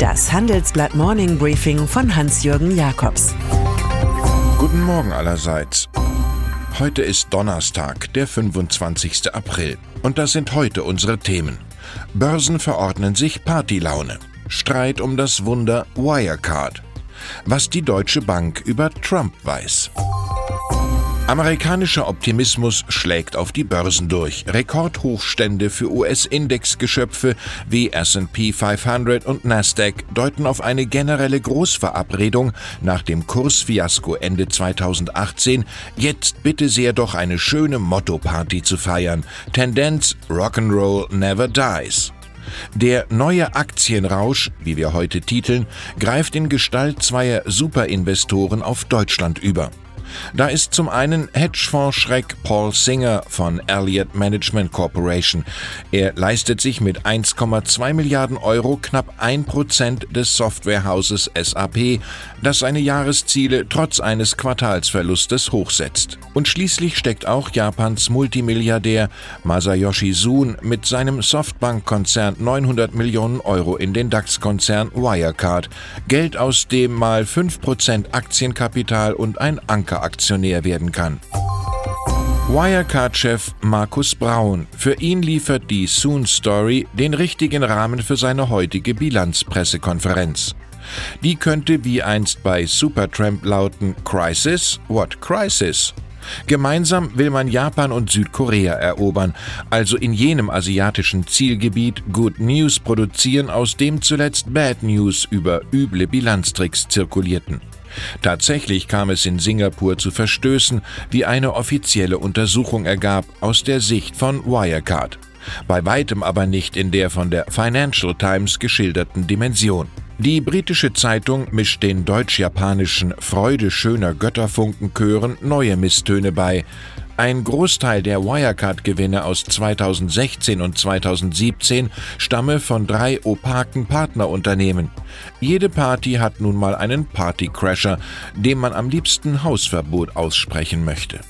Das Handelsblatt Morning Briefing von Hans-Jürgen Jakobs. Guten Morgen allerseits. Heute ist Donnerstag, der 25. April. Und das sind heute unsere Themen. Börsen verordnen sich Partylaune. Streit um das Wunder Wirecard. Was die Deutsche Bank über Trump weiß. Amerikanischer Optimismus schlägt auf die Börsen durch. Rekordhochstände für US-Indexgeschöpfe wie SP 500 und Nasdaq deuten auf eine generelle Großverabredung nach dem Kursfiasko Ende 2018. Jetzt bitte sehr doch eine schöne Motto-Party zu feiern. Tendenz Rock'n'Roll never dies. Der neue Aktienrausch, wie wir heute titeln, greift in Gestalt zweier Superinvestoren auf Deutschland über. Da ist zum einen Hedgefonds-Schreck Paul Singer von Elliott Management Corporation. Er leistet sich mit 1,2 Milliarden Euro knapp 1% des Softwarehauses SAP, das seine Jahresziele trotz eines Quartalsverlustes hochsetzt. Und schließlich steckt auch Japans Multimilliardär Masayoshi Sun mit seinem Softbank-Konzern 900 Millionen Euro in den DAX-Konzern Wirecard. Geld, aus dem mal 5% Aktienkapital und ein Anker Aktionär werden kann. Wirecard-Chef Markus Braun. Für ihn liefert die Soon Story den richtigen Rahmen für seine heutige Bilanzpressekonferenz. Die könnte wie einst bei Supertramp lauten: Crisis? What crisis? Gemeinsam will man Japan und Südkorea erobern, also in jenem asiatischen Zielgebiet Good News produzieren, aus dem zuletzt Bad News über üble Bilanztricks zirkulierten. Tatsächlich kam es in Singapur zu Verstößen, wie eine offizielle Untersuchung ergab, aus der Sicht von Wirecard. Bei weitem aber nicht in der von der Financial Times geschilderten Dimension. Die britische Zeitung mischt den deutsch-japanischen Freude schöner Götterfunkenchören neue Misstöne bei. Ein Großteil der Wirecard-Gewinne aus 2016 und 2017 stamme von drei opaken Partnerunternehmen. Jede Party hat nun mal einen Partycrasher, dem man am liebsten Hausverbot aussprechen möchte.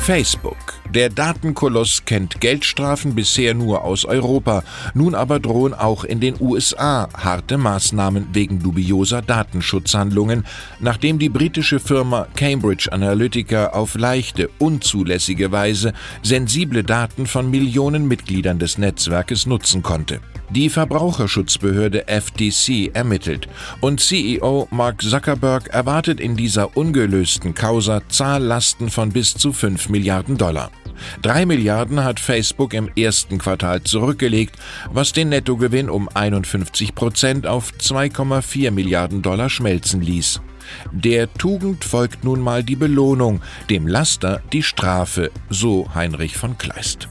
Facebook. Der Datenkoloss kennt Geldstrafen bisher nur aus Europa. Nun aber drohen auch in den USA harte Maßnahmen wegen dubioser Datenschutzhandlungen, nachdem die britische Firma Cambridge Analytica auf leichte, unzulässige Weise sensible Daten von Millionen Mitgliedern des Netzwerkes nutzen konnte. Die Verbraucherschutzbehörde FTC ermittelt und CEO Mark Zuckerberg erwartet in dieser ungelösten Causa Zahllasten von bis zu 5 Milliarden Dollar. 3 Milliarden hat Facebook im ersten Quartal zurückgelegt, was den Nettogewinn um 51 Prozent auf 2,4 Milliarden Dollar schmelzen ließ. Der Tugend folgt nun mal die Belohnung, dem Laster die Strafe, so Heinrich von Kleist.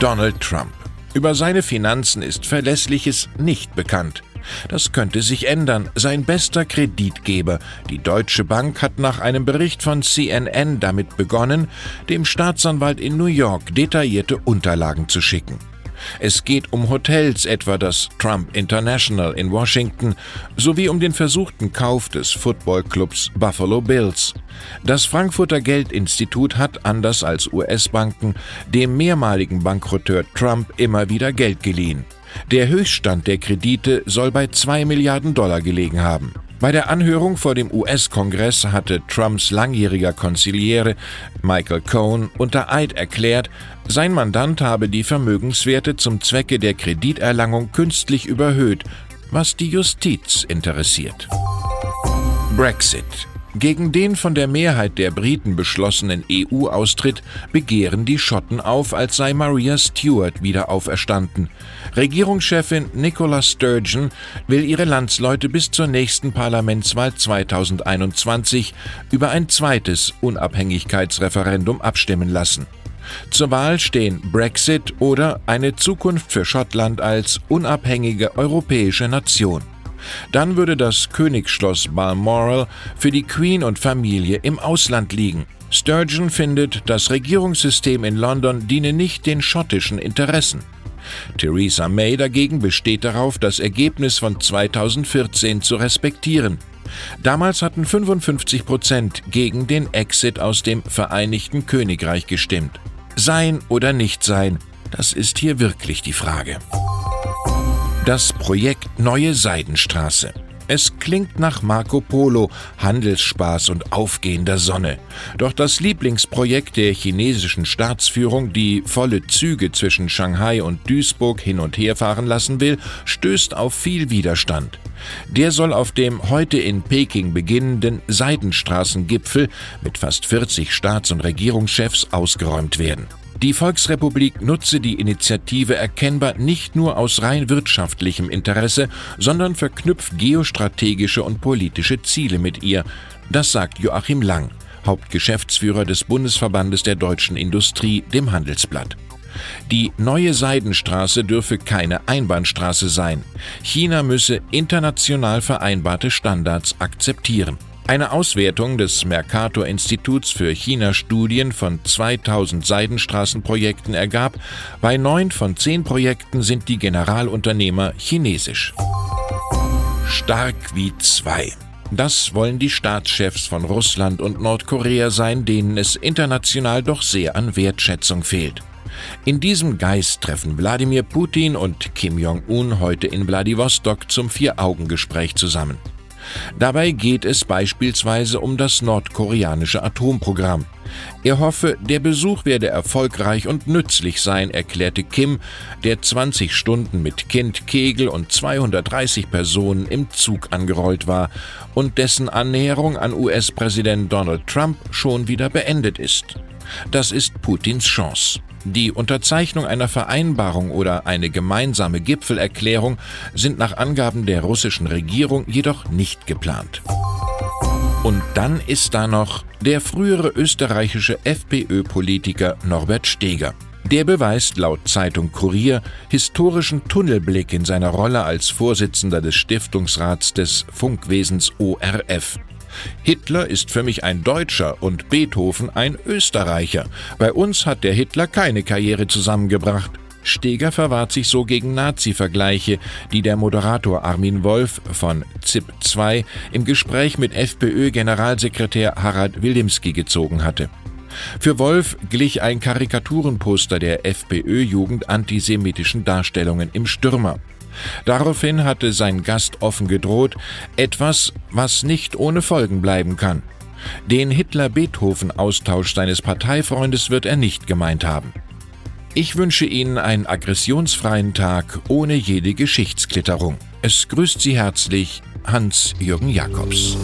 Donald Trump über seine Finanzen ist Verlässliches nicht bekannt. Das könnte sich ändern. Sein bester Kreditgeber, die Deutsche Bank, hat nach einem Bericht von CNN damit begonnen, dem Staatsanwalt in New York detaillierte Unterlagen zu schicken. Es geht um Hotels, etwa das Trump International in Washington, sowie um den versuchten Kauf des Footballclubs Buffalo Bills. Das Frankfurter Geldinstitut hat, anders als US-Banken, dem mehrmaligen Bankrotteur Trump immer wieder Geld geliehen. Der Höchststand der Kredite soll bei 2 Milliarden Dollar gelegen haben. Bei der Anhörung vor dem US-Kongress hatte Trumps langjähriger Konziliere Michael Cohen unter Eid erklärt, sein Mandant habe die Vermögenswerte zum Zwecke der Krediterlangung künstlich überhöht, was die Justiz interessiert. Brexit gegen den von der Mehrheit der Briten beschlossenen EU-Austritt begehren die Schotten auf, als sei Maria Stuart wieder auferstanden. Regierungschefin Nicola Sturgeon will ihre Landsleute bis zur nächsten Parlamentswahl 2021 über ein zweites Unabhängigkeitsreferendum abstimmen lassen. Zur Wahl stehen Brexit oder eine Zukunft für Schottland als unabhängige europäische Nation. Dann würde das Königsschloss Balmoral für die Queen und Familie im Ausland liegen. Sturgeon findet, das Regierungssystem in London diene nicht den schottischen Interessen. Theresa May dagegen besteht darauf, das Ergebnis von 2014 zu respektieren. Damals hatten 55 Prozent gegen den Exit aus dem Vereinigten Königreich gestimmt. Sein oder nicht sein, das ist hier wirklich die Frage. Das Projekt Neue Seidenstraße. Es klingt nach Marco Polo, Handelsspaß und aufgehender Sonne. Doch das Lieblingsprojekt der chinesischen Staatsführung, die volle Züge zwischen Shanghai und Duisburg hin und her fahren lassen will, stößt auf viel Widerstand. Der soll auf dem heute in Peking beginnenden Seidenstraßengipfel mit fast 40 Staats- und Regierungschefs ausgeräumt werden. Die Volksrepublik nutze die Initiative erkennbar nicht nur aus rein wirtschaftlichem Interesse, sondern verknüpft geostrategische und politische Ziele mit ihr. Das sagt Joachim Lang, Hauptgeschäftsführer des Bundesverbandes der deutschen Industrie, dem Handelsblatt. Die neue Seidenstraße dürfe keine Einbahnstraße sein. China müsse international vereinbarte Standards akzeptieren. Eine Auswertung des Mercator Instituts für China-Studien von 2000 Seidenstraßenprojekten ergab, bei neun von zehn Projekten sind die Generalunternehmer chinesisch. Stark wie zwei. Das wollen die Staatschefs von Russland und Nordkorea sein, denen es international doch sehr an Wertschätzung fehlt. In diesem Geist treffen Wladimir Putin und Kim Jong-un heute in Wladiwostok zum Vier-Augen-Gespräch zusammen. Dabei geht es beispielsweise um das nordkoreanische Atomprogramm. Er hoffe, der Besuch werde erfolgreich und nützlich sein, erklärte Kim, der 20 Stunden mit Kind, Kegel und 230 Personen im Zug angerollt war und dessen Annäherung an US-Präsident Donald Trump schon wieder beendet ist. Das ist Putins Chance. Die Unterzeichnung einer Vereinbarung oder eine gemeinsame Gipfelerklärung sind nach Angaben der russischen Regierung jedoch nicht geplant. Und dann ist da noch der frühere österreichische FPÖ-Politiker Norbert Steger. Der beweist laut Zeitung Kurier historischen Tunnelblick in seiner Rolle als Vorsitzender des Stiftungsrats des Funkwesens ORF. Hitler ist für mich ein Deutscher und Beethoven ein Österreicher. Bei uns hat der Hitler keine Karriere zusammengebracht. Steger verwahrt sich so gegen Nazi-Vergleiche, die der Moderator Armin Wolf von ZIP 2 im Gespräch mit FPÖ-Generalsekretär Harald Wilimski gezogen hatte. Für Wolf glich ein Karikaturenposter der FPÖ-Jugend antisemitischen Darstellungen im Stürmer. Daraufhin hatte sein Gast offen gedroht, etwas, was nicht ohne Folgen bleiben kann. Den Hitler-Beethoven-Austausch seines Parteifreundes wird er nicht gemeint haben. Ich wünsche Ihnen einen aggressionsfreien Tag ohne jede Geschichtsklitterung. Es grüßt Sie herzlich Hans-Jürgen Jakobs.